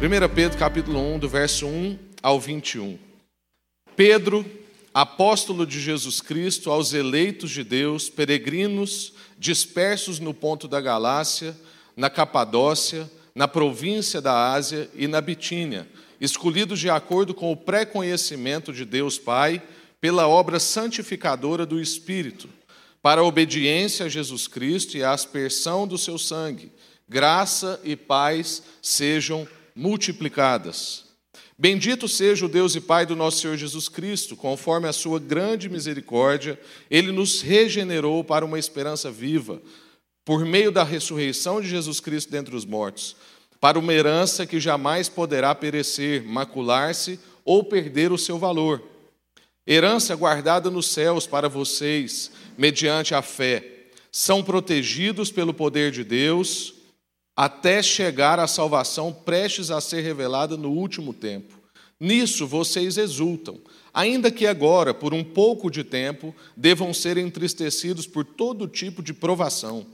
1 Pedro capítulo 1, do verso 1 ao 21. Pedro, apóstolo de Jesus Cristo, aos eleitos de Deus, peregrinos dispersos no ponto da Galácia, na Capadócia, na província da Ásia e na Bitínia, escolhidos de acordo com o pré-conhecimento de Deus Pai, pela obra santificadora do Espírito, para a obediência a Jesus Cristo e a aspersão do seu sangue, graça e paz sejam multiplicadas. Bendito seja o Deus e Pai do nosso Senhor Jesus Cristo, conforme a sua grande misericórdia, ele nos regenerou para uma esperança viva, por meio da ressurreição de Jesus Cristo dentre os mortos, para uma herança que jamais poderá perecer, macular-se ou perder o seu valor. Herança guardada nos céus para vocês, mediante a fé. São protegidos pelo poder de Deus até chegar à salvação prestes a ser revelada no último tempo. Nisso vocês exultam, ainda que agora, por um pouco de tempo, devam ser entristecidos por todo tipo de provação.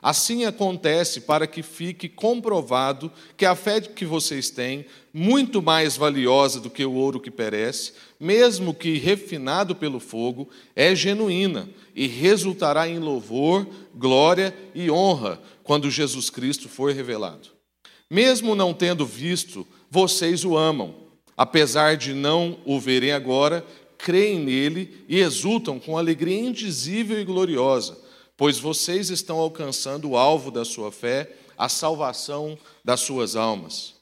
Assim acontece para que fique comprovado que a fé que vocês têm, muito mais valiosa do que o ouro que perece, mesmo que refinado pelo fogo, é genuína e resultará em louvor, glória e honra quando Jesus Cristo for revelado. Mesmo não tendo visto, vocês o amam. Apesar de não o verem agora, creem nele e exultam com alegria indizível e gloriosa, pois vocês estão alcançando o alvo da sua fé, a salvação das suas almas.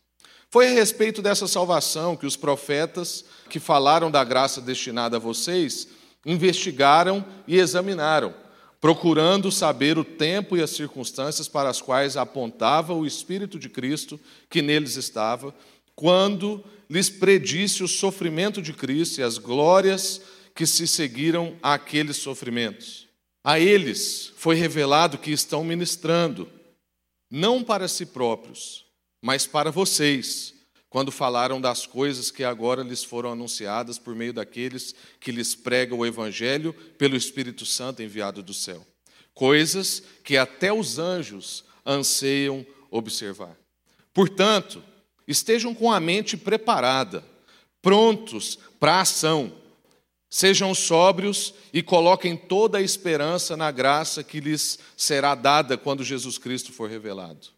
Foi a respeito dessa salvação que os profetas que falaram da graça destinada a vocês investigaram e examinaram procurando saber o tempo e as circunstâncias para as quais apontava o Espírito de Cristo que neles estava, quando lhes predisse o sofrimento de Cristo e as glórias que se seguiram àqueles sofrimentos. A eles foi revelado que estão ministrando, não para si próprios, mas para vocês, quando falaram das coisas que agora lhes foram anunciadas por meio daqueles que lhes pregam o Evangelho pelo Espírito Santo enviado do céu. Coisas que até os anjos anseiam observar. Portanto, estejam com a mente preparada, prontos para a ação. Sejam sóbrios e coloquem toda a esperança na graça que lhes será dada quando Jesus Cristo for revelado.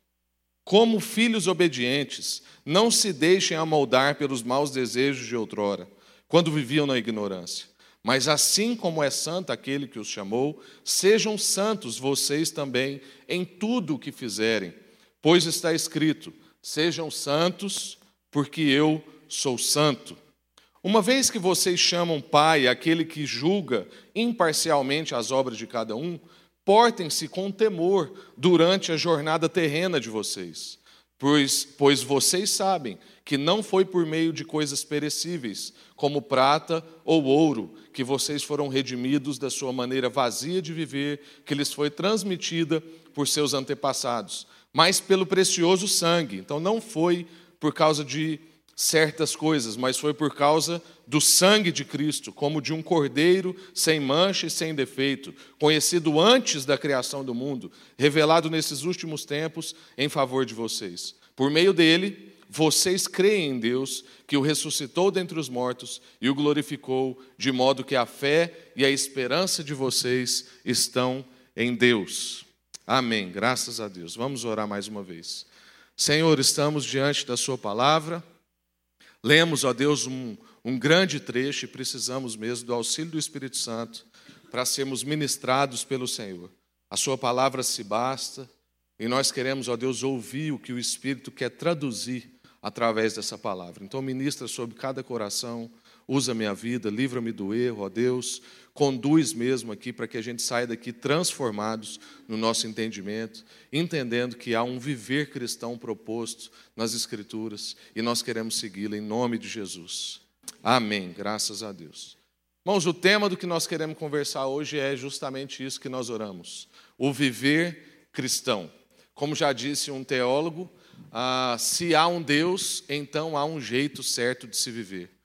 Como filhos obedientes, não se deixem amoldar pelos maus desejos de outrora, quando viviam na ignorância. Mas assim como é santo aquele que os chamou, sejam santos vocês também em tudo o que fizerem, pois está escrito: sejam santos, porque eu sou santo. Uma vez que vocês chamam Pai aquele que julga imparcialmente as obras de cada um, Portem-se com temor durante a jornada terrena de vocês, pois, pois vocês sabem que não foi por meio de coisas perecíveis, como prata ou ouro, que vocês foram redimidos da sua maneira vazia de viver, que lhes foi transmitida por seus antepassados, mas pelo precioso sangue. Então não foi por causa de certas coisas, mas foi por causa do sangue de Cristo, como de um cordeiro sem mancha e sem defeito, conhecido antes da criação do mundo, revelado nesses últimos tempos em favor de vocês. Por meio dele, vocês creem em Deus, que o ressuscitou dentre os mortos e o glorificou, de modo que a fé e a esperança de vocês estão em Deus. Amém. Graças a Deus. Vamos orar mais uma vez. Senhor, estamos diante da Sua palavra. Lemos, ó Deus, um, um grande trecho e precisamos mesmo do auxílio do Espírito Santo para sermos ministrados pelo Senhor. A Sua palavra se basta e nós queremos, ó Deus, ouvir o que o Espírito quer traduzir através dessa palavra. Então, ministra sobre cada coração, usa minha vida, livra-me do erro, ó Deus, conduz mesmo aqui para que a gente saia daqui transformados no nosso entendimento, entendendo que há um viver cristão proposto nas Escrituras e nós queremos segui-lo em nome de Jesus. Amém. Graças a Deus. Irmãos, o tema do que nós queremos conversar hoje é justamente isso que nós oramos: o viver cristão. Como já disse um teólogo, ah, se há um Deus, então há um jeito certo de se viver.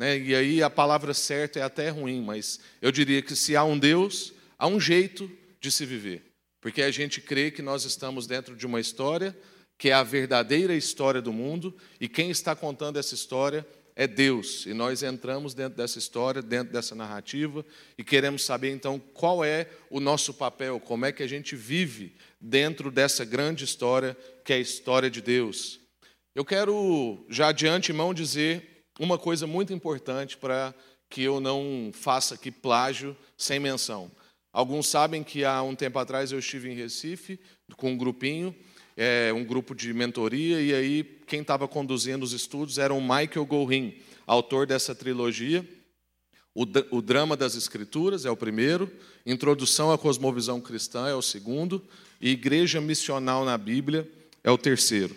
Né? E aí a palavra certa é até ruim, mas eu diria que se há um Deus, há um jeito de se viver. Porque a gente crê que nós estamos dentro de uma história que é a verdadeira história do mundo, e quem está contando essa história é Deus. E nós entramos dentro dessa história, dentro dessa narrativa, e queremos saber então qual é o nosso papel, como é que a gente vive dentro dessa grande história que é a história de Deus. Eu quero já de antemão dizer uma coisa muito importante para que eu não faça aqui plágio sem menção. Alguns sabem que há um tempo atrás eu estive em Recife com um grupinho é, um grupo de mentoria, e aí quem estava conduzindo os estudos era o Michael Gorin, autor dessa trilogia. O, o Drama das Escrituras é o primeiro, Introdução à Cosmovisão Cristã é o segundo, e Igreja Missional na Bíblia é o terceiro.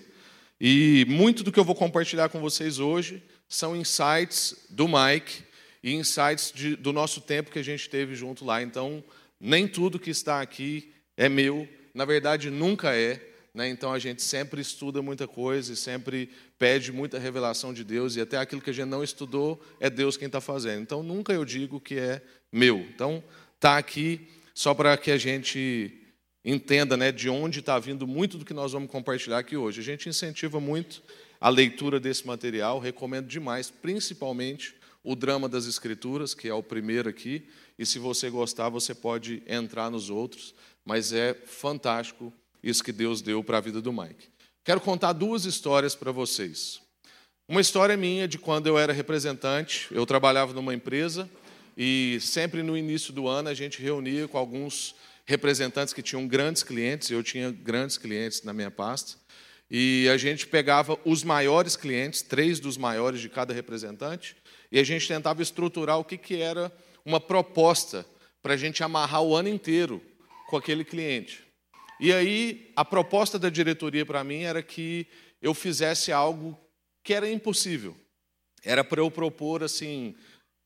E muito do que eu vou compartilhar com vocês hoje são insights do Mike e insights de, do nosso tempo que a gente teve junto lá. Então, nem tudo que está aqui é meu, na verdade, nunca é. Né? Então a gente sempre estuda muita coisa e sempre pede muita revelação de Deus, e até aquilo que a gente não estudou é Deus quem está fazendo. Então nunca eu digo que é meu. Então está aqui só para que a gente entenda né, de onde está vindo muito do que nós vamos compartilhar aqui hoje. A gente incentiva muito a leitura desse material, recomendo demais, principalmente o Drama das Escrituras, que é o primeiro aqui, e se você gostar, você pode entrar nos outros, mas é fantástico isso que Deus deu para a vida do Mike. Quero contar duas histórias para vocês. Uma história minha de quando eu era representante, eu trabalhava numa empresa e sempre no início do ano a gente reunia com alguns representantes que tinham grandes clientes, eu tinha grandes clientes na minha pasta, e a gente pegava os maiores clientes, três dos maiores de cada representante, e a gente tentava estruturar o que, que era uma proposta para a gente amarrar o ano inteiro com aquele cliente. E aí, a proposta da diretoria para mim era que eu fizesse algo que era impossível. Era para eu propor, assim,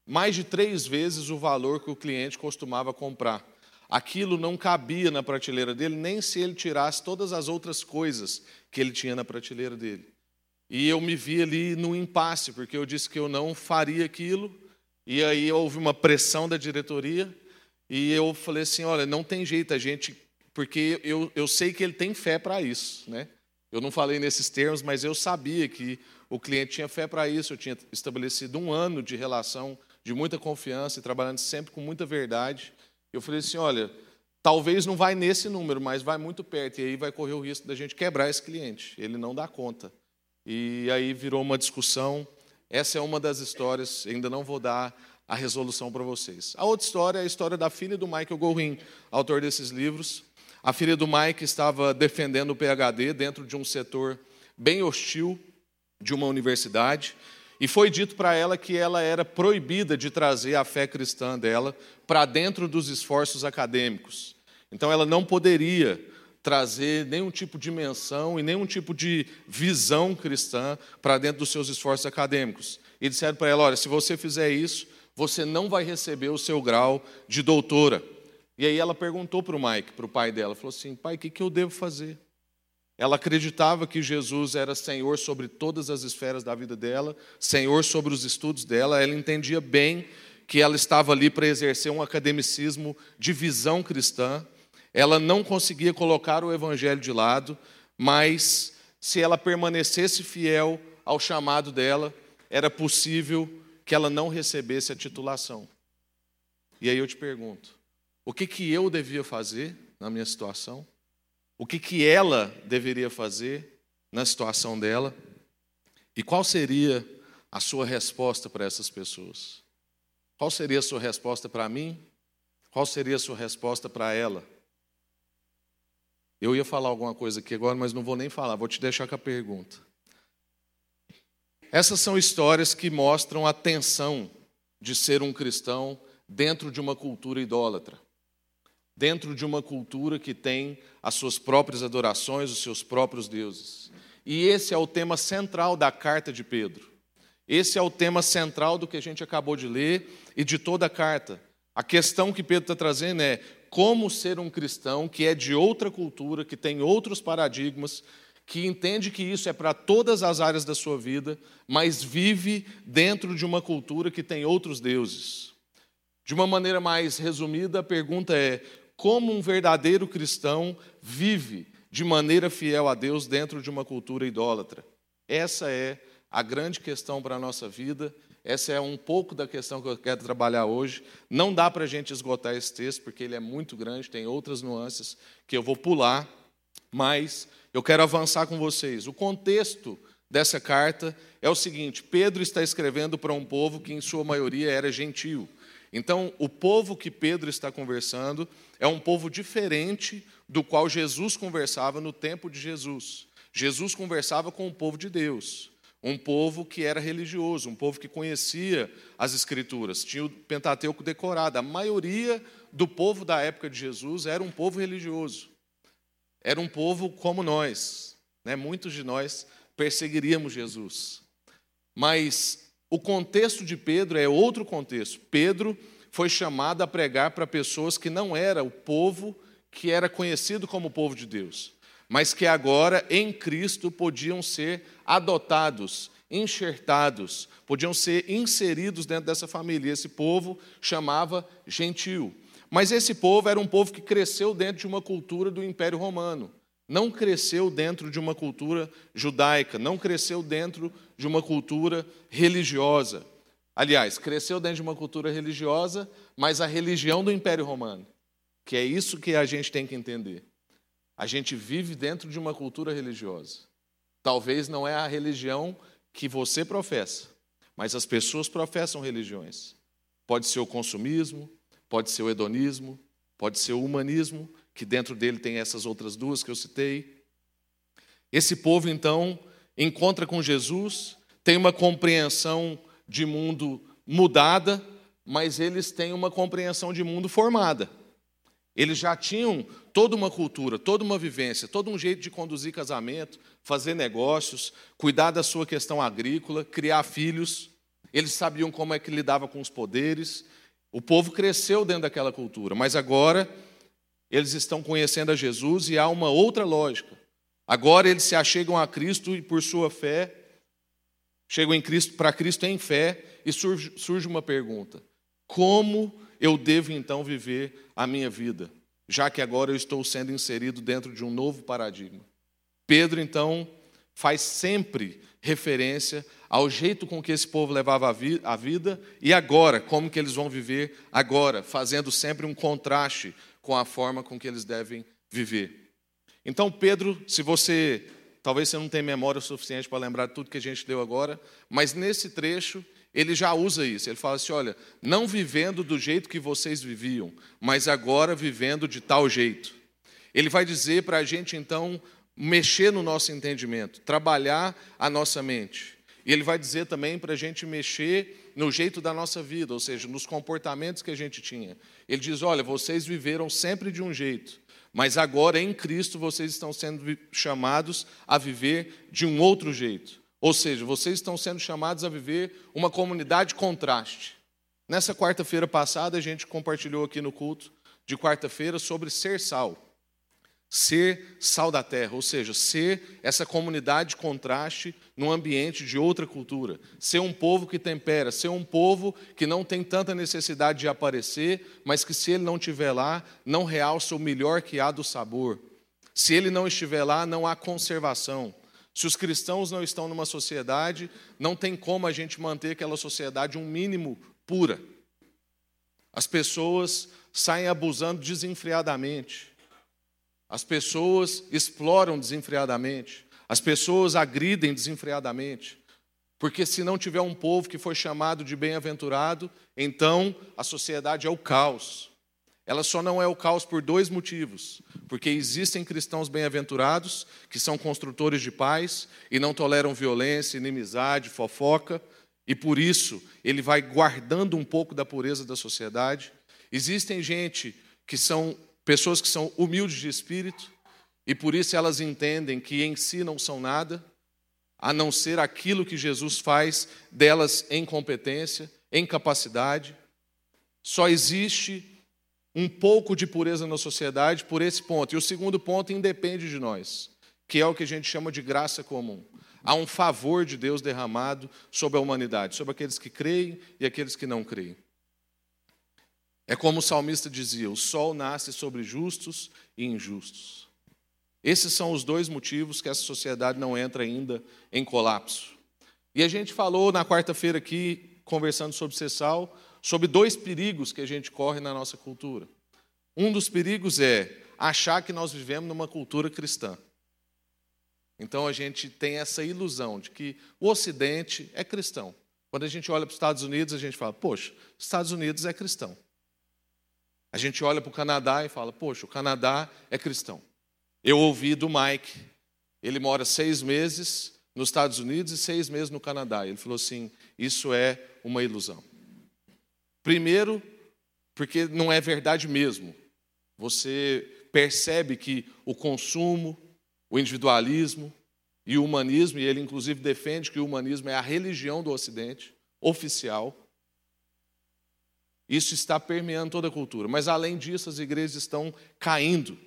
mais de três vezes o valor que o cliente costumava comprar. Aquilo não cabia na prateleira dele, nem se ele tirasse todas as outras coisas que ele tinha na prateleira dele. E eu me vi ali no impasse, porque eu disse que eu não faria aquilo, e aí houve uma pressão da diretoria, e eu falei assim: olha, não tem jeito, a gente porque eu, eu sei que ele tem fé para isso. Né? Eu não falei nesses termos, mas eu sabia que o cliente tinha fé para isso. Eu tinha estabelecido um ano de relação de muita confiança e trabalhando sempre com muita verdade. Eu falei assim: olha, talvez não vai nesse número, mas vai muito perto, e aí vai correr o risco da gente quebrar esse cliente. Ele não dá conta. E aí virou uma discussão. Essa é uma das histórias, ainda não vou dar a resolução para vocês. A outra história é a história da filha do Michael Gorin, autor desses livros. A filha do Mike estava defendendo o PhD dentro de um setor bem hostil de uma universidade. E foi dito para ela que ela era proibida de trazer a fé cristã dela para dentro dos esforços acadêmicos. Então ela não poderia trazer nenhum tipo de menção e nenhum tipo de visão cristã para dentro dos seus esforços acadêmicos. E disseram para ela: olha, se você fizer isso, você não vai receber o seu grau de doutora. E aí ela perguntou para o Mike, para o pai dela, falou assim: pai, o que, que eu devo fazer? Ela acreditava que Jesus era Senhor sobre todas as esferas da vida dela, Senhor sobre os estudos dela. Ela entendia bem que ela estava ali para exercer um academicismo de visão cristã. Ela não conseguia colocar o evangelho de lado, mas se ela permanecesse fiel ao chamado dela, era possível que ela não recebesse a titulação. E aí eu te pergunto: o que, que eu devia fazer na minha situação, o que, que ela deveria fazer na situação dela, e qual seria a sua resposta para essas pessoas? Qual seria a sua resposta para mim? Qual seria a sua resposta para ela? Eu ia falar alguma coisa aqui agora, mas não vou nem falar, vou te deixar com a pergunta. Essas são histórias que mostram a tensão de ser um cristão dentro de uma cultura idólatra dentro de uma cultura que tem as suas próprias adorações, os seus próprios deuses. E esse é o tema central da carta de Pedro. Esse é o tema central do que a gente acabou de ler e de toda a carta. A questão que Pedro está trazendo é como ser um cristão que é de outra cultura, que tem outros paradigmas, que entende que isso é para todas as áreas da sua vida, mas vive dentro de uma cultura que tem outros deuses. De uma maneira mais resumida, a pergunta é: como um verdadeiro cristão vive de maneira fiel a Deus dentro de uma cultura idólatra? Essa é a grande questão para a nossa vida. Essa é um pouco da questão que eu quero trabalhar hoje. Não dá para a gente esgotar esse texto, porque ele é muito grande, tem outras nuances que eu vou pular, mas eu quero avançar com vocês. O contexto dessa carta é o seguinte: Pedro está escrevendo para um povo que, em sua maioria, era gentil. Então, o povo que Pedro está conversando é um povo diferente do qual Jesus conversava no tempo de Jesus. Jesus conversava com o povo de Deus, um povo que era religioso, um povo que conhecia as Escrituras, tinha o Pentateuco decorado. A maioria do povo da época de Jesus era um povo religioso, era um povo como nós. Né? Muitos de nós perseguiríamos Jesus. Mas o contexto de Pedro é outro contexto. Pedro foi chamado a pregar para pessoas que não era o povo que era conhecido como povo de Deus, mas que agora em Cristo podiam ser adotados, enxertados, podiam ser inseridos dentro dessa família. Esse povo chamava gentil. Mas esse povo era um povo que cresceu dentro de uma cultura do Império Romano não cresceu dentro de uma cultura judaica, não cresceu dentro de uma cultura religiosa. Aliás, cresceu dentro de uma cultura religiosa, mas a religião do Império Romano, que é isso que a gente tem que entender. A gente vive dentro de uma cultura religiosa. Talvez não é a religião que você professa, mas as pessoas professam religiões. Pode ser o consumismo, pode ser o hedonismo, pode ser o humanismo, que dentro dele tem essas outras duas que eu citei. Esse povo, então, encontra com Jesus, tem uma compreensão de mundo mudada, mas eles têm uma compreensão de mundo formada. Eles já tinham toda uma cultura, toda uma vivência, todo um jeito de conduzir casamento, fazer negócios, cuidar da sua questão agrícola, criar filhos. Eles sabiam como é que lidava com os poderes. O povo cresceu dentro daquela cultura, mas agora eles estão conhecendo a Jesus e há uma outra lógica. Agora eles se achegam a Cristo e por sua fé, chegam em Cristo para Cristo em fé e surge, surge uma pergunta: como eu devo então viver a minha vida, já que agora eu estou sendo inserido dentro de um novo paradigma? Pedro então faz sempre referência ao jeito com que esse povo levava a vida e agora, como que eles vão viver agora, fazendo sempre um contraste com a forma com que eles devem viver. Então, Pedro, se você, talvez você não tenha memória suficiente para lembrar tudo que a gente deu agora, mas nesse trecho ele já usa isso. Ele fala assim: olha, não vivendo do jeito que vocês viviam, mas agora vivendo de tal jeito. Ele vai dizer para a gente, então, mexer no nosso entendimento, trabalhar a nossa mente. E ele vai dizer também para a gente mexer no jeito da nossa vida, ou seja, nos comportamentos que a gente tinha. Ele diz: olha, vocês viveram sempre de um jeito, mas agora em Cristo vocês estão sendo chamados a viver de um outro jeito. Ou seja, vocês estão sendo chamados a viver uma comunidade contraste. Nessa quarta-feira passada, a gente compartilhou aqui no culto de quarta-feira sobre ser sal ser sal da terra, ou seja, ser essa comunidade de contraste num ambiente de outra cultura, ser um povo que tempera, ser um povo que não tem tanta necessidade de aparecer, mas que se ele não estiver lá, não realça o melhor que há do sabor. Se ele não estiver lá, não há conservação. Se os cristãos não estão numa sociedade, não tem como a gente manter aquela sociedade um mínimo pura. As pessoas saem abusando desenfreadamente. As pessoas exploram desenfreadamente, as pessoas agridem desenfreadamente, porque se não tiver um povo que foi chamado de bem-aventurado, então a sociedade é o caos. Ela só não é o caos por dois motivos: porque existem cristãos bem-aventurados, que são construtores de paz e não toleram violência, inimizade, fofoca, e por isso ele vai guardando um pouco da pureza da sociedade. Existem gente que são pessoas que são humildes de espírito e por isso elas entendem que em si não são nada, a não ser aquilo que Jesus faz delas em competência, em capacidade. Só existe um pouco de pureza na sociedade por esse ponto. E o segundo ponto independe de nós, que é o que a gente chama de graça comum. Há um favor de Deus derramado sobre a humanidade, sobre aqueles que creem e aqueles que não creem. É como o salmista dizia: o sol nasce sobre justos e injustos. Esses são os dois motivos que essa sociedade não entra ainda em colapso. E a gente falou na quarta-feira aqui, conversando sobre Cessal, sobre dois perigos que a gente corre na nossa cultura. Um dos perigos é achar que nós vivemos numa cultura cristã. Então a gente tem essa ilusão de que o Ocidente é cristão. Quando a gente olha para os Estados Unidos, a gente fala, poxa, os Estados Unidos é cristão. A gente olha para o Canadá e fala, poxa, o Canadá é cristão. Eu ouvi do Mike, ele mora seis meses nos Estados Unidos e seis meses no Canadá. Ele falou assim: isso é uma ilusão. Primeiro, porque não é verdade mesmo. Você percebe que o consumo, o individualismo e o humanismo, e ele inclusive defende que o humanismo é a religião do Ocidente, oficial. Isso está permeando toda a cultura. Mas além disso, as igrejas estão caindo.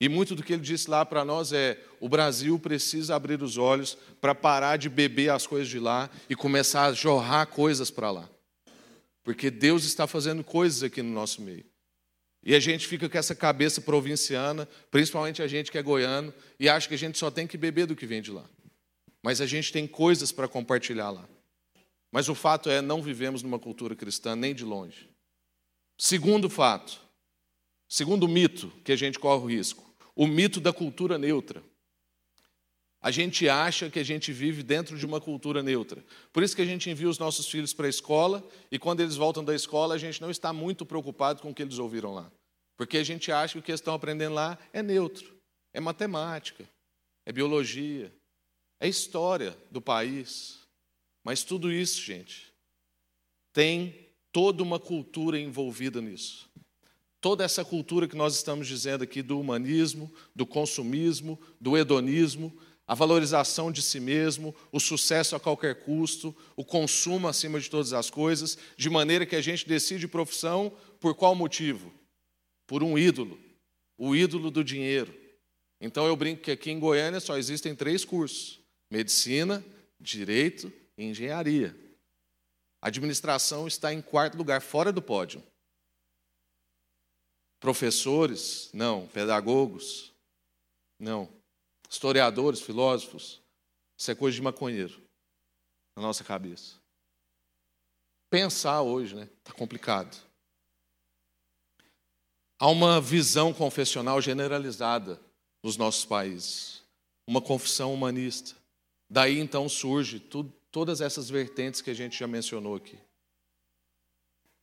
E muito do que ele disse lá para nós é: o Brasil precisa abrir os olhos para parar de beber as coisas de lá e começar a jorrar coisas para lá. Porque Deus está fazendo coisas aqui no nosso meio. E a gente fica com essa cabeça provinciana, principalmente a gente que é goiano, e acha que a gente só tem que beber do que vem de lá. Mas a gente tem coisas para compartilhar lá. Mas o fato é, não vivemos numa cultura cristã nem de longe. Segundo fato, segundo mito que a gente corre o risco, o mito da cultura neutra. A gente acha que a gente vive dentro de uma cultura neutra. Por isso que a gente envia os nossos filhos para a escola e quando eles voltam da escola, a gente não está muito preocupado com o que eles ouviram lá. Porque a gente acha que o que eles estão aprendendo lá é neutro, é matemática, é biologia, é história do país. Mas tudo isso, gente, tem toda uma cultura envolvida nisso. Toda essa cultura que nós estamos dizendo aqui do humanismo, do consumismo, do hedonismo, a valorização de si mesmo, o sucesso a qualquer custo, o consumo acima de todas as coisas, de maneira que a gente decide profissão por qual motivo? Por um ídolo, o ídolo do dinheiro. Então eu brinco que aqui em Goiânia só existem três cursos: medicina, direito e engenharia. A administração está em quarto lugar, fora do pódio. Professores? Não. Pedagogos? Não historiadores, filósofos. Isso é coisa de maconheiro na nossa cabeça. Pensar hoje, né? Está complicado. Há uma visão confessional generalizada nos nossos países, uma confissão humanista. Daí então surge tudo, todas essas vertentes que a gente já mencionou aqui.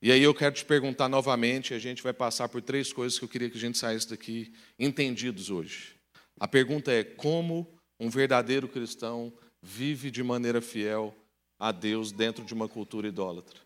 E aí eu quero te perguntar novamente, a gente vai passar por três coisas que eu queria que a gente saísse daqui entendidos hoje. A pergunta é: como um verdadeiro cristão vive de maneira fiel a Deus dentro de uma cultura idólatra?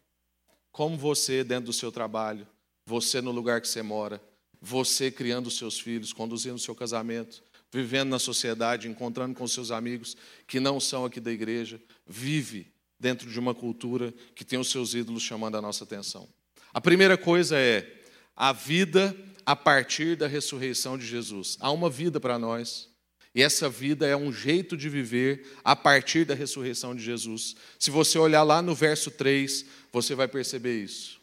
Como você, dentro do seu trabalho, você no lugar que você mora, você criando seus filhos, conduzindo seu casamento, vivendo na sociedade, encontrando com seus amigos que não são aqui da igreja, vive dentro de uma cultura que tem os seus ídolos chamando a nossa atenção. A primeira coisa é a vida a partir da ressurreição de Jesus. Há uma vida para nós. E essa vida é um jeito de viver a partir da ressurreição de Jesus. Se você olhar lá no verso 3, você vai perceber isso.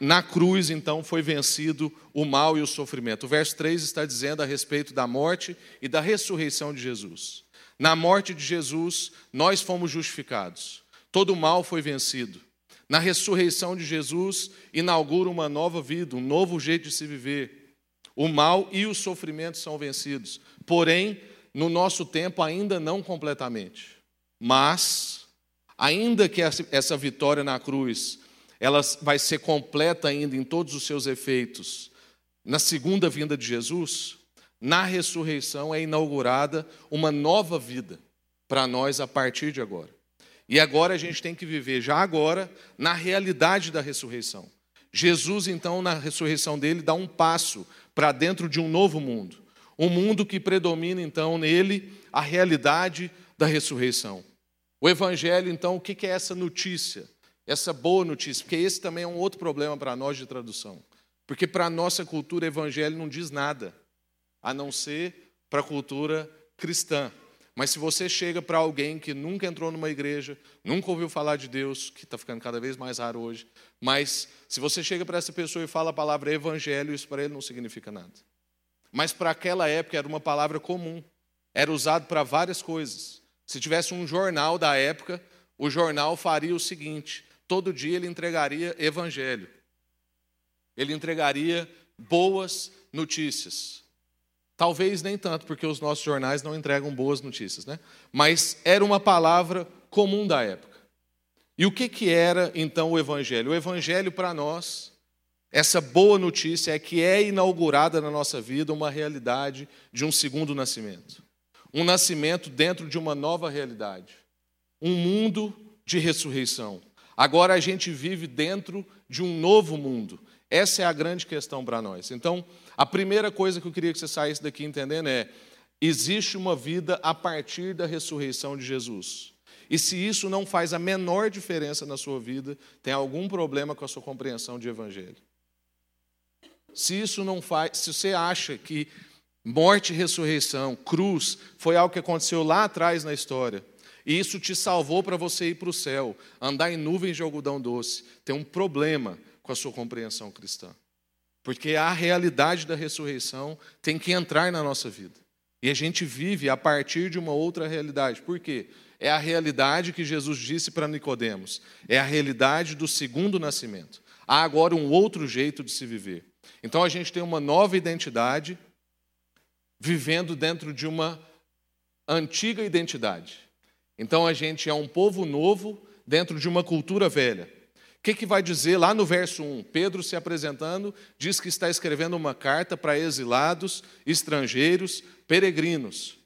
Na cruz, então, foi vencido o mal e o sofrimento. O verso 3 está dizendo a respeito da morte e da ressurreição de Jesus. Na morte de Jesus, nós fomos justificados. Todo o mal foi vencido. Na ressurreição de Jesus, inaugura uma nova vida, um novo jeito de se viver. O mal e o sofrimento são vencidos. Porém, no nosso tempo, ainda não completamente. Mas, ainda que essa vitória na cruz ela vai ser completa ainda em todos os seus efeitos na segunda vinda de Jesus, na ressurreição é inaugurada uma nova vida para nós a partir de agora. E agora a gente tem que viver, já agora, na realidade da ressurreição. Jesus, então, na ressurreição dele, dá um passo para dentro de um novo mundo. Um mundo que predomina, então, nele a realidade da ressurreição. O Evangelho, então, o que é essa notícia? Essa boa notícia, porque esse também é um outro problema para nós de tradução. Porque para a nossa cultura, Evangelho não diz nada, a não ser para a cultura cristã. Mas se você chega para alguém que nunca entrou numa igreja, nunca ouviu falar de Deus, que está ficando cada vez mais raro hoje, mas se você chega para essa pessoa e fala a palavra evangelho, isso para ele não significa nada. Mas para aquela época era uma palavra comum, era usado para várias coisas. Se tivesse um jornal da época, o jornal faria o seguinte: todo dia ele entregaria evangelho, ele entregaria boas notícias. Talvez nem tanto, porque os nossos jornais não entregam boas notícias, né? Mas era uma palavra comum da época. E o que, que era então o Evangelho? O Evangelho para nós, essa boa notícia é que é inaugurada na nossa vida uma realidade de um segundo nascimento. Um nascimento dentro de uma nova realidade. Um mundo de ressurreição. Agora a gente vive dentro de um novo mundo. Essa é a grande questão para nós. Então, a primeira coisa que eu queria que você saísse daqui entendendo é: existe uma vida a partir da ressurreição de Jesus. E se isso não faz a menor diferença na sua vida, tem algum problema com a sua compreensão de evangelho. Se isso não faz, se você acha que morte e ressurreição, cruz, foi algo que aconteceu lá atrás na história, e isso te salvou para você ir para o céu, andar em nuvens de algodão doce, tem um problema com a sua compreensão cristã. Porque a realidade da ressurreição tem que entrar na nossa vida. E a gente vive a partir de uma outra realidade. Por quê? É a realidade que Jesus disse para Nicodemos. É a realidade do segundo nascimento. Há agora um outro jeito de se viver. Então a gente tem uma nova identidade vivendo dentro de uma antiga identidade. Então a gente é um povo novo dentro de uma cultura velha. O que, que vai dizer lá no verso 1? Pedro se apresentando, diz que está escrevendo uma carta para exilados, estrangeiros, peregrinos. O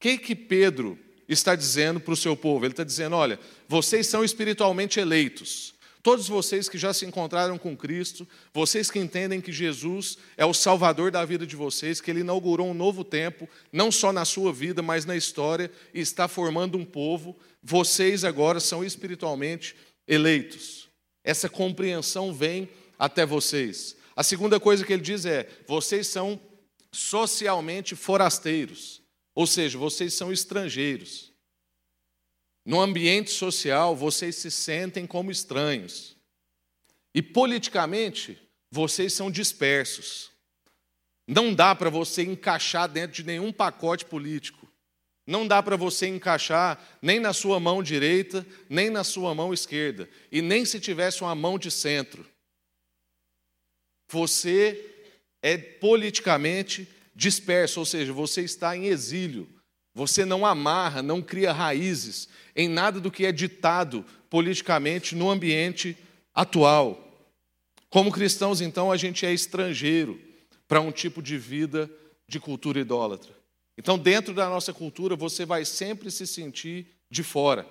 que, que Pedro está dizendo para o seu povo? Ele está dizendo: olha, vocês são espiritualmente eleitos. Todos vocês que já se encontraram com Cristo, vocês que entendem que Jesus é o Salvador da vida de vocês, que Ele inaugurou um novo tempo, não só na sua vida, mas na história, e está formando um povo, vocês agora são espiritualmente eleitos. Essa compreensão vem até vocês. A segunda coisa que ele diz é: vocês são socialmente forasteiros, ou seja, vocês são estrangeiros. No ambiente social, vocês se sentem como estranhos. E politicamente, vocês são dispersos. Não dá para você encaixar dentro de nenhum pacote político. Não dá para você encaixar nem na sua mão direita, nem na sua mão esquerda, e nem se tivesse uma mão de centro. Você é politicamente disperso, ou seja, você está em exílio. Você não amarra, não cria raízes em nada do que é ditado politicamente no ambiente atual. Como cristãos, então, a gente é estrangeiro para um tipo de vida de cultura idólatra. Então, dentro da nossa cultura, você vai sempre se sentir de fora.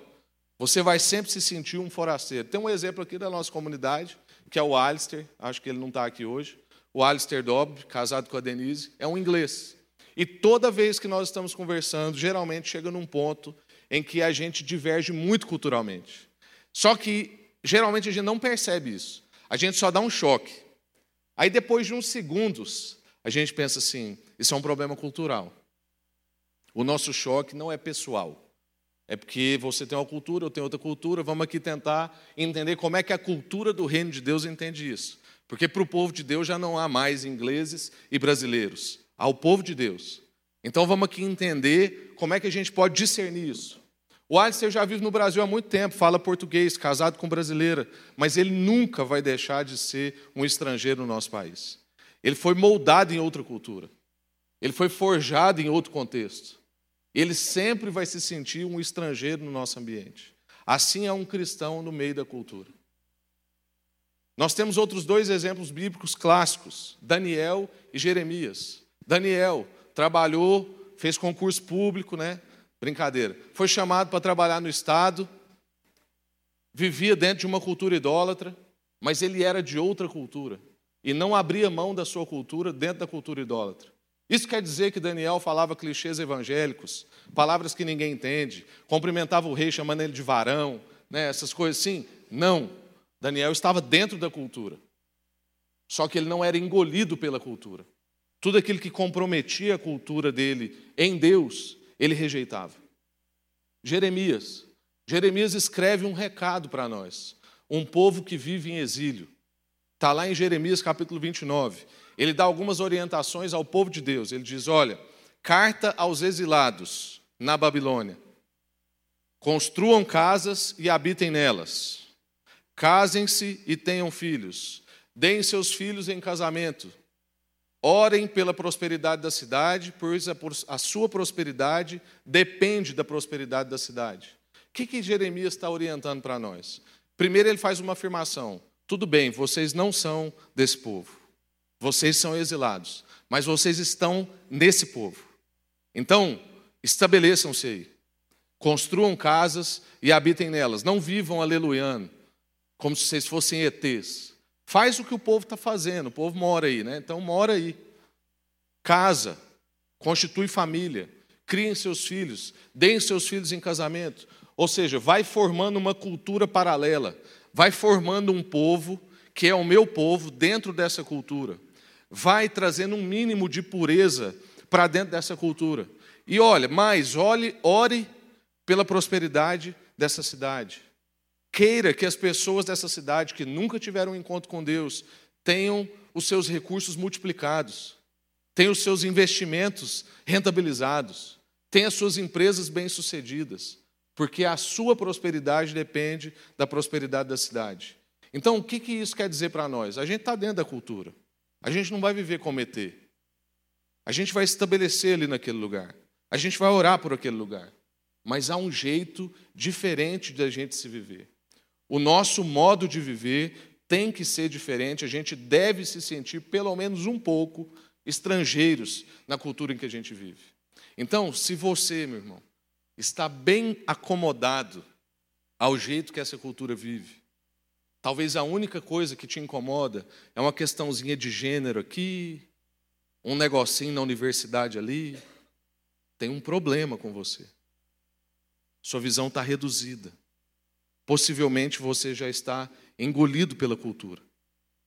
Você vai sempre se sentir um forasteiro. Tem um exemplo aqui da nossa comunidade, que é o Alistair, acho que ele não está aqui hoje. O Alistair Dobb, casado com a Denise, é um inglês. E toda vez que nós estamos conversando, geralmente chega num ponto em que a gente diverge muito culturalmente. Só que, geralmente, a gente não percebe isso. A gente só dá um choque. Aí, depois de uns segundos, a gente pensa assim: isso é um problema cultural. O nosso choque não é pessoal. É porque você tem uma cultura, eu tenho outra cultura, vamos aqui tentar entender como é que a cultura do reino de Deus entende isso. Porque para o povo de Deus já não há mais ingleses e brasileiros, há o povo de Deus. Então vamos aqui entender como é que a gente pode discernir isso. O Alistair já vive no Brasil há muito tempo, fala português, casado com brasileira, mas ele nunca vai deixar de ser um estrangeiro no nosso país. Ele foi moldado em outra cultura. Ele foi forjado em outro contexto ele sempre vai se sentir um estrangeiro no nosso ambiente. Assim é um cristão no meio da cultura. Nós temos outros dois exemplos bíblicos clássicos, Daniel e Jeremias. Daniel trabalhou, fez concurso público, né? Brincadeira. Foi chamado para trabalhar no Estado, vivia dentro de uma cultura idólatra, mas ele era de outra cultura e não abria mão da sua cultura dentro da cultura idólatra. Isso quer dizer que Daniel falava clichês evangélicos, palavras que ninguém entende, cumprimentava o rei chamando ele de varão, né, essas coisas assim? Não. Daniel estava dentro da cultura. Só que ele não era engolido pela cultura. Tudo aquilo que comprometia a cultura dele em Deus, ele rejeitava. Jeremias. Jeremias escreve um recado para nós. Um povo que vive em exílio. Está lá em Jeremias capítulo 29. Ele dá algumas orientações ao povo de Deus. Ele diz: olha, carta aos exilados na Babilônia. Construam casas e habitem nelas. Casem-se e tenham filhos. Deem seus filhos em casamento. Orem pela prosperidade da cidade, pois a sua prosperidade depende da prosperidade da cidade. O que, que Jeremias está orientando para nós? Primeiro, ele faz uma afirmação: tudo bem, vocês não são desse povo, vocês são exilados, mas vocês estão nesse povo. Então, estabeleçam-se aí, construam casas e habitem nelas, não vivam aleluiando, como se vocês fossem ETs. Faz o que o povo está fazendo, o povo mora aí, né? Então mora aí. Casa, constitui família, criem seus filhos, deem seus filhos em casamento. Ou seja, vai formando uma cultura paralela, vai formando um povo que é o meu povo dentro dessa cultura. Vai trazendo um mínimo de pureza para dentro dessa cultura. E olha, mais, olhe, ore pela prosperidade dessa cidade. Queira que as pessoas dessa cidade que nunca tiveram um encontro com Deus tenham os seus recursos multiplicados, tenham os seus investimentos rentabilizados, tenham as suas empresas bem-sucedidas, porque a sua prosperidade depende da prosperidade da cidade. Então, o que, que isso quer dizer para nós? A gente está dentro da cultura. A gente não vai viver como ET. A gente vai estabelecer ali naquele lugar. A gente vai orar por aquele lugar. Mas há um jeito diferente da gente se viver. O nosso modo de viver tem que ser diferente, a gente deve se sentir, pelo menos um pouco, estrangeiros na cultura em que a gente vive. Então, se você, meu irmão, está bem acomodado ao jeito que essa cultura vive, talvez a única coisa que te incomoda é uma questãozinha de gênero aqui, um negocinho na universidade ali, tem um problema com você. Sua visão está reduzida possivelmente você já está engolido pela cultura.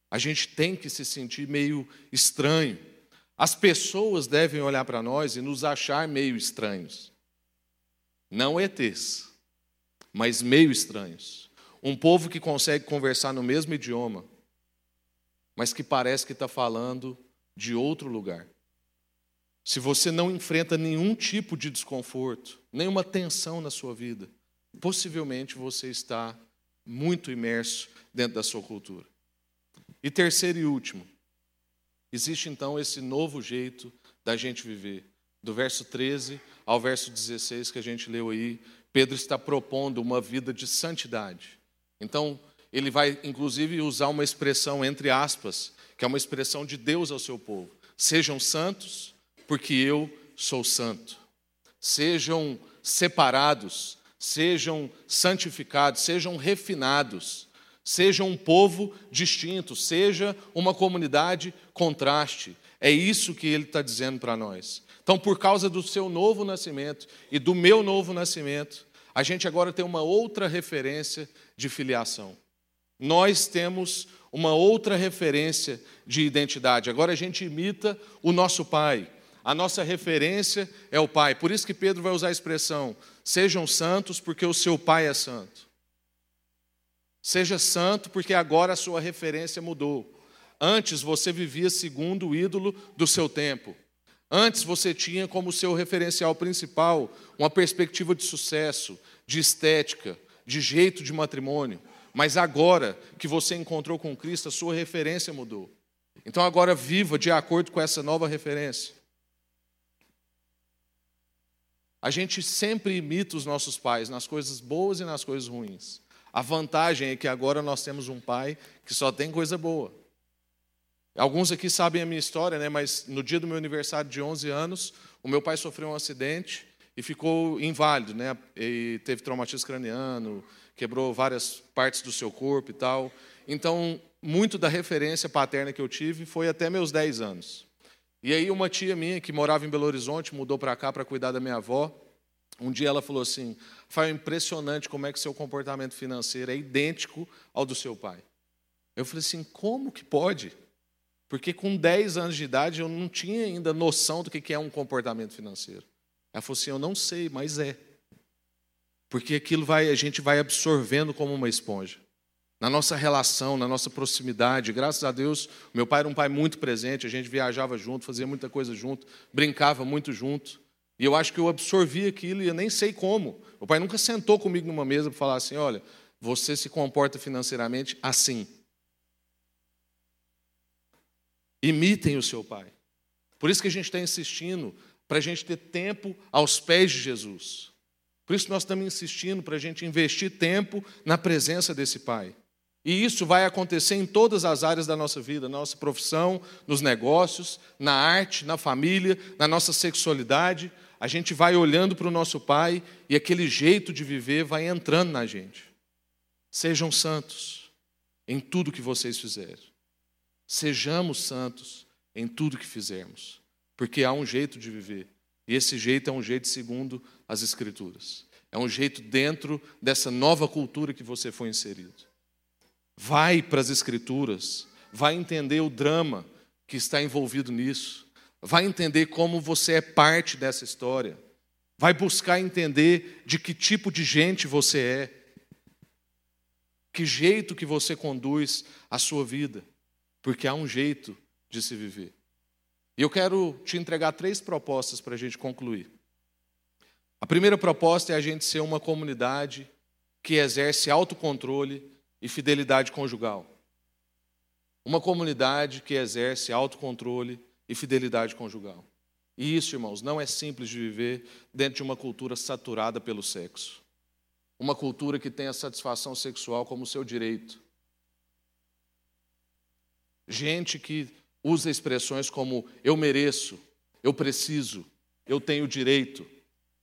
A gente tem que se sentir meio estranho. As pessoas devem olhar para nós e nos achar meio estranhos. Não ETs, mas meio estranhos. Um povo que consegue conversar no mesmo idioma, mas que parece que está falando de outro lugar. Se você não enfrenta nenhum tipo de desconforto, nenhuma tensão na sua vida, possivelmente você está muito imerso dentro da sua cultura. E terceiro e último, existe então esse novo jeito da gente viver. Do verso 13 ao verso 16 que a gente leu aí, Pedro está propondo uma vida de santidade. Então, ele vai inclusive usar uma expressão entre aspas, que é uma expressão de Deus ao seu povo. Sejam santos, porque eu sou santo. Sejam separados, sejam santificados, sejam refinados, sejam um povo distinto, seja uma comunidade contraste. É isso que ele está dizendo para nós. Então, por causa do seu novo nascimento e do meu novo nascimento, a gente agora tem uma outra referência de filiação. Nós temos uma outra referência de identidade. Agora a gente imita o nosso pai. A nossa referência é o pai. Por isso que Pedro vai usar a expressão: Sejam santos, porque o seu Pai é santo. Seja santo, porque agora a sua referência mudou. Antes você vivia segundo o ídolo do seu tempo. Antes você tinha como seu referencial principal uma perspectiva de sucesso, de estética, de jeito de matrimônio. Mas agora que você encontrou com Cristo, a sua referência mudou. Então agora viva de acordo com essa nova referência. A gente sempre imita os nossos pais nas coisas boas e nas coisas ruins. A vantagem é que agora nós temos um pai que só tem coisa boa. Alguns aqui sabem a minha história, né? mas no dia do meu aniversário de 11 anos, o meu pai sofreu um acidente e ficou inválido, né? E teve traumatismo craniano, quebrou várias partes do seu corpo e tal. Então, muito da referência paterna que eu tive foi até meus 10 anos. E aí uma tia minha que morava em Belo Horizonte mudou para cá para cuidar da minha avó. Um dia ela falou assim: "Foi impressionante como é que seu comportamento financeiro é idêntico ao do seu pai". Eu falei assim: "Como que pode?" Porque com 10 anos de idade eu não tinha ainda noção do que é um comportamento financeiro. Ela falou assim: "Eu não sei, mas é". porque aquilo vai, a gente vai absorvendo como uma esponja. Na nossa relação, na nossa proximidade, graças a Deus, meu pai era um pai muito presente, a gente viajava junto, fazia muita coisa junto, brincava muito junto. E eu acho que eu absorvi aquilo e eu nem sei como. O pai nunca sentou comigo numa mesa para falar assim: olha, você se comporta financeiramente assim. Imitem o seu pai. Por isso que a gente está insistindo para a gente ter tempo aos pés de Jesus. Por isso nós estamos insistindo para a gente investir tempo na presença desse pai. E isso vai acontecer em todas as áreas da nossa vida, na nossa profissão, nos negócios, na arte, na família, na nossa sexualidade. A gente vai olhando para o nosso Pai e aquele jeito de viver vai entrando na gente. Sejam santos em tudo que vocês fizerem. Sejamos santos em tudo que fizermos, porque há um jeito de viver. E esse jeito é um jeito segundo as Escrituras. É um jeito dentro dessa nova cultura que você foi inserido. Vai para as Escrituras, vai entender o drama que está envolvido nisso, vai entender como você é parte dessa história, vai buscar entender de que tipo de gente você é, que jeito que você conduz a sua vida, porque há um jeito de se viver. E eu quero te entregar três propostas para a gente concluir. A primeira proposta é a gente ser uma comunidade que exerce autocontrole e fidelidade conjugal. Uma comunidade que exerce autocontrole e fidelidade conjugal. E isso, irmãos, não é simples de viver dentro de uma cultura saturada pelo sexo. Uma cultura que tem a satisfação sexual como seu direito. Gente que usa expressões como eu mereço, eu preciso, eu tenho direito.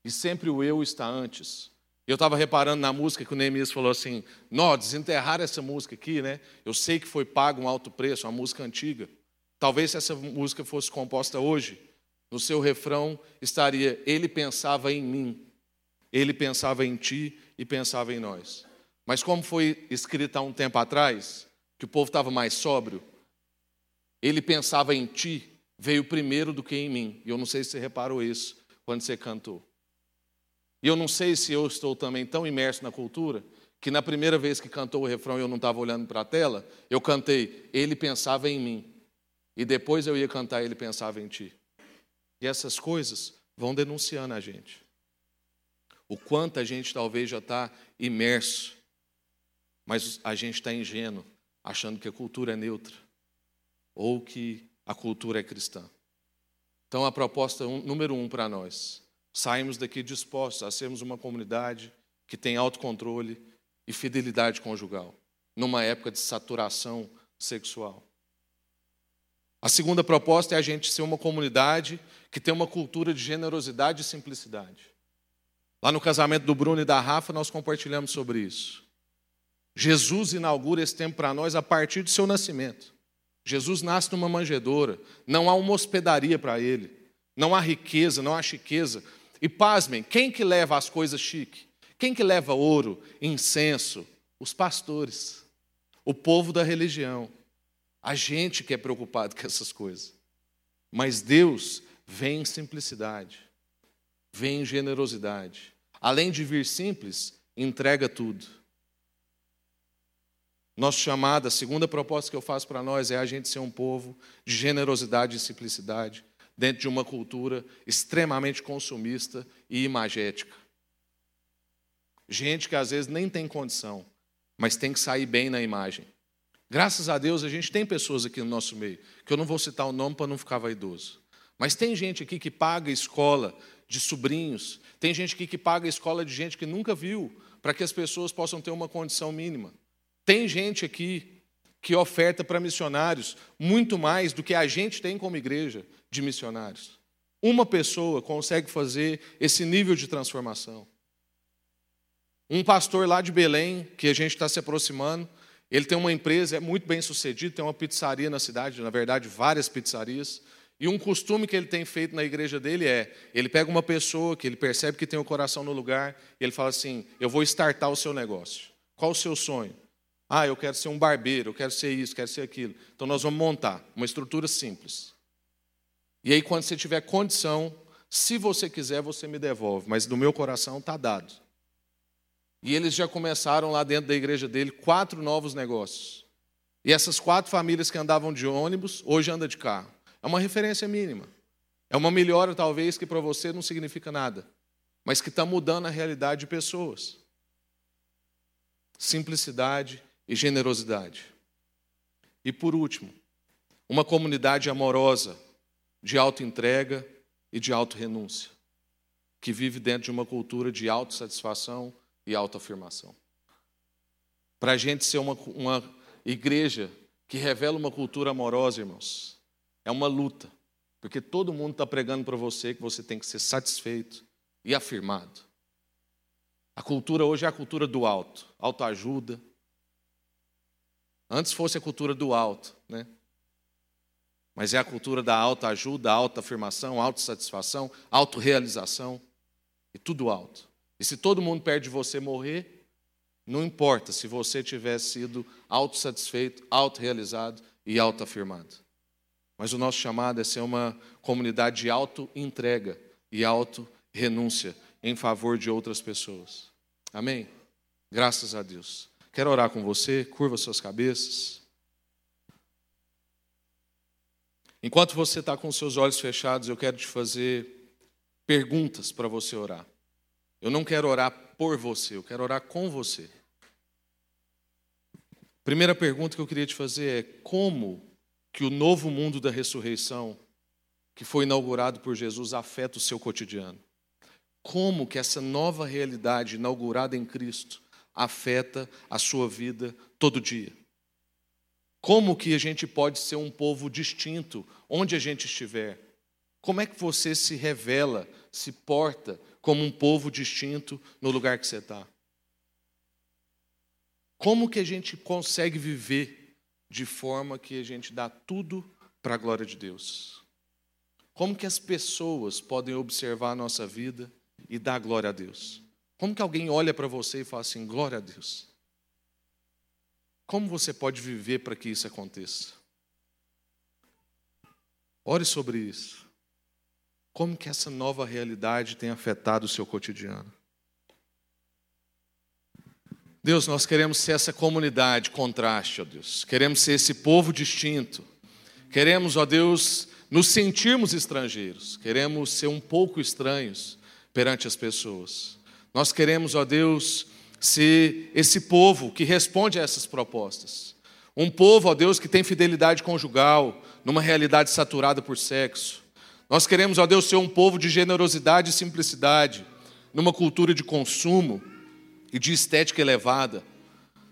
E sempre o eu está antes. Eu estava reparando na música que o Neemias falou assim: Nó, desenterrar essa música aqui, né? Eu sei que foi pago um alto preço, uma música antiga. Talvez se essa música fosse composta hoje, no seu refrão estaria: Ele pensava em mim, ele pensava em ti e pensava em nós. Mas como foi escrita há um tempo atrás, que o povo estava mais sóbrio, ele pensava em ti, veio primeiro do que em mim. E eu não sei se você reparou isso quando você cantou. E eu não sei se eu estou também tão imerso na cultura que na primeira vez que cantou o refrão e eu não estava olhando para a tela, eu cantei, ele pensava em mim. E depois eu ia cantar, ele pensava em ti. E essas coisas vão denunciando a gente. O quanto a gente talvez já está imerso, mas a gente está ingênuo, achando que a cultura é neutra ou que a cultura é cristã. Então, a proposta número um para nós saímos daqui dispostos a sermos uma comunidade que tem autocontrole e fidelidade conjugal, numa época de saturação sexual. A segunda proposta é a gente ser uma comunidade que tem uma cultura de generosidade e simplicidade. Lá no casamento do Bruno e da Rafa, nós compartilhamos sobre isso. Jesus inaugura esse tempo para nós a partir do seu nascimento. Jesus nasce numa manjedoura, não há uma hospedaria para ele, não há riqueza, não há chiqueza, e pasmem, quem que leva as coisas chique? Quem que leva ouro, incenso? Os pastores, o povo da religião. A gente que é preocupado com essas coisas. Mas Deus vem em simplicidade, vem em generosidade. Além de vir simples, entrega tudo. Nosso chamado, a segunda proposta que eu faço para nós é a gente ser um povo de generosidade e simplicidade dentro de uma cultura extremamente consumista e imagética. Gente que às vezes nem tem condição, mas tem que sair bem na imagem. Graças a Deus a gente tem pessoas aqui no nosso meio, que eu não vou citar o nome para não ficar vaidoso. Mas tem gente aqui que paga escola de sobrinhos, tem gente aqui que paga escola de gente que nunca viu, para que as pessoas possam ter uma condição mínima. Tem gente aqui que oferta para missionários muito mais do que a gente tem como igreja de missionários. Uma pessoa consegue fazer esse nível de transformação. Um pastor lá de Belém, que a gente está se aproximando, ele tem uma empresa, é muito bem sucedido, tem uma pizzaria na cidade, na verdade, várias pizzarias. E um costume que ele tem feito na igreja dele é: ele pega uma pessoa que ele percebe que tem o coração no lugar, e ele fala assim: Eu vou startar o seu negócio. Qual o seu sonho? Ah, eu quero ser um barbeiro, eu quero ser isso, quero ser aquilo. Então nós vamos montar uma estrutura simples. E aí, quando você tiver condição, se você quiser, você me devolve, mas do meu coração está dado. E eles já começaram lá dentro da igreja dele quatro novos negócios. E essas quatro famílias que andavam de ônibus, hoje andam de carro. É uma referência mínima. É uma melhora, talvez, que para você não significa nada, mas que está mudando a realidade de pessoas. Simplicidade e generosidade. E por último, uma comunidade amorosa, de auto-entrega e de auto-renúncia, que vive dentro de uma cultura de autossatisfação e autoafirmação. Para a gente ser uma, uma igreja que revela uma cultura amorosa, irmãos, é uma luta, porque todo mundo está pregando para você que você tem que ser satisfeito e afirmado. A cultura hoje é a cultura do alto, autoajuda. Antes fosse a cultura do alto, né? Mas é a cultura da autoajuda, autoafirmação, autossatisfação, autorrealização e tudo alto. E se todo mundo perde você morrer, não importa se você tiver sido autossatisfeito, autorrealizado e autoafirmado. Mas o nosso chamado é ser uma comunidade de auto-entrega e auto-renúncia em favor de outras pessoas. Amém? Graças a Deus. Quero orar com você, curva suas cabeças. Enquanto você está com seus olhos fechados, eu quero te fazer perguntas para você orar. Eu não quero orar por você, eu quero orar com você. Primeira pergunta que eu queria te fazer é: como que o novo mundo da ressurreição, que foi inaugurado por Jesus, afeta o seu cotidiano. Como que essa nova realidade inaugurada em Cristo afeta a sua vida todo dia? Como que a gente pode ser um povo distinto onde a gente estiver? Como é que você se revela, se porta como um povo distinto no lugar que você está? Como que a gente consegue viver de forma que a gente dá tudo para a glória de Deus. Como que as pessoas podem observar a nossa vida e dar glória a Deus? Como que alguém olha para você e fala assim, glória a Deus? Como você pode viver para que isso aconteça? Ore sobre isso. Como que essa nova realidade tem afetado o seu cotidiano? Deus, nós queremos ser essa comunidade contraste, ó Deus. Queremos ser esse povo distinto. Queremos, ó Deus, nos sentirmos estrangeiros. Queremos ser um pouco estranhos perante as pessoas. Nós queremos, ó Deus, ser esse povo que responde a essas propostas. Um povo, ó Deus, que tem fidelidade conjugal numa realidade saturada por sexo. Nós queremos, ó Deus, ser um povo de generosidade e simplicidade numa cultura de consumo e de estética elevada.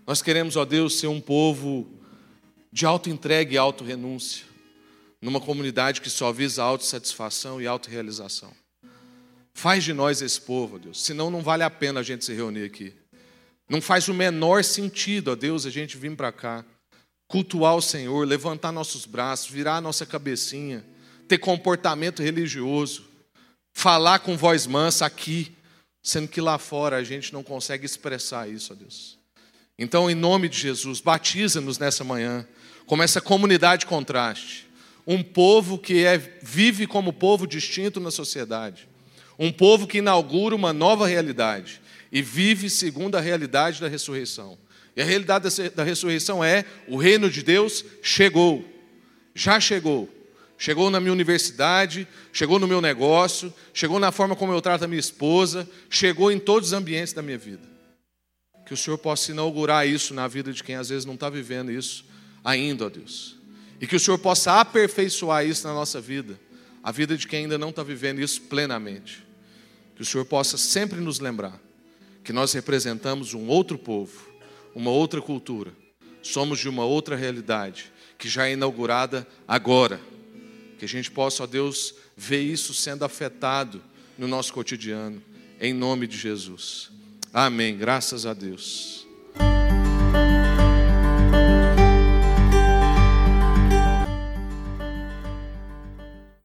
Nós queremos, ó Deus, ser um povo de auto-entrega e auto-renúncia, numa comunidade que só visa autossatisfação e autorrealização. Faz de nós esse povo, Deus, senão não vale a pena a gente se reunir aqui. Não faz o menor sentido, ó Deus, a gente vir para cá, cultuar o Senhor, levantar nossos braços, virar a nossa cabecinha, ter comportamento religioso, falar com voz mansa aqui, sendo que lá fora a gente não consegue expressar isso, ó Deus. Então, em nome de Jesus, batiza-nos nessa manhã, como essa comunidade contraste, um povo que é, vive como povo distinto na sociedade, um povo que inaugura uma nova realidade e vive segundo a realidade da ressurreição. E a realidade da ressurreição é: o reino de Deus chegou, já chegou. Chegou na minha universidade, chegou no meu negócio, chegou na forma como eu trato a minha esposa, chegou em todos os ambientes da minha vida. Que o Senhor possa inaugurar isso na vida de quem às vezes não está vivendo isso ainda, ó Deus. E que o Senhor possa aperfeiçoar isso na nossa vida, a vida de quem ainda não está vivendo isso plenamente. Que o Senhor possa sempre nos lembrar que nós representamos um outro povo, uma outra cultura, somos de uma outra realidade que já é inaugurada agora que a gente possa, ó Deus, ver isso sendo afetado no nosso cotidiano, em nome de Jesus. Amém. Graças a Deus.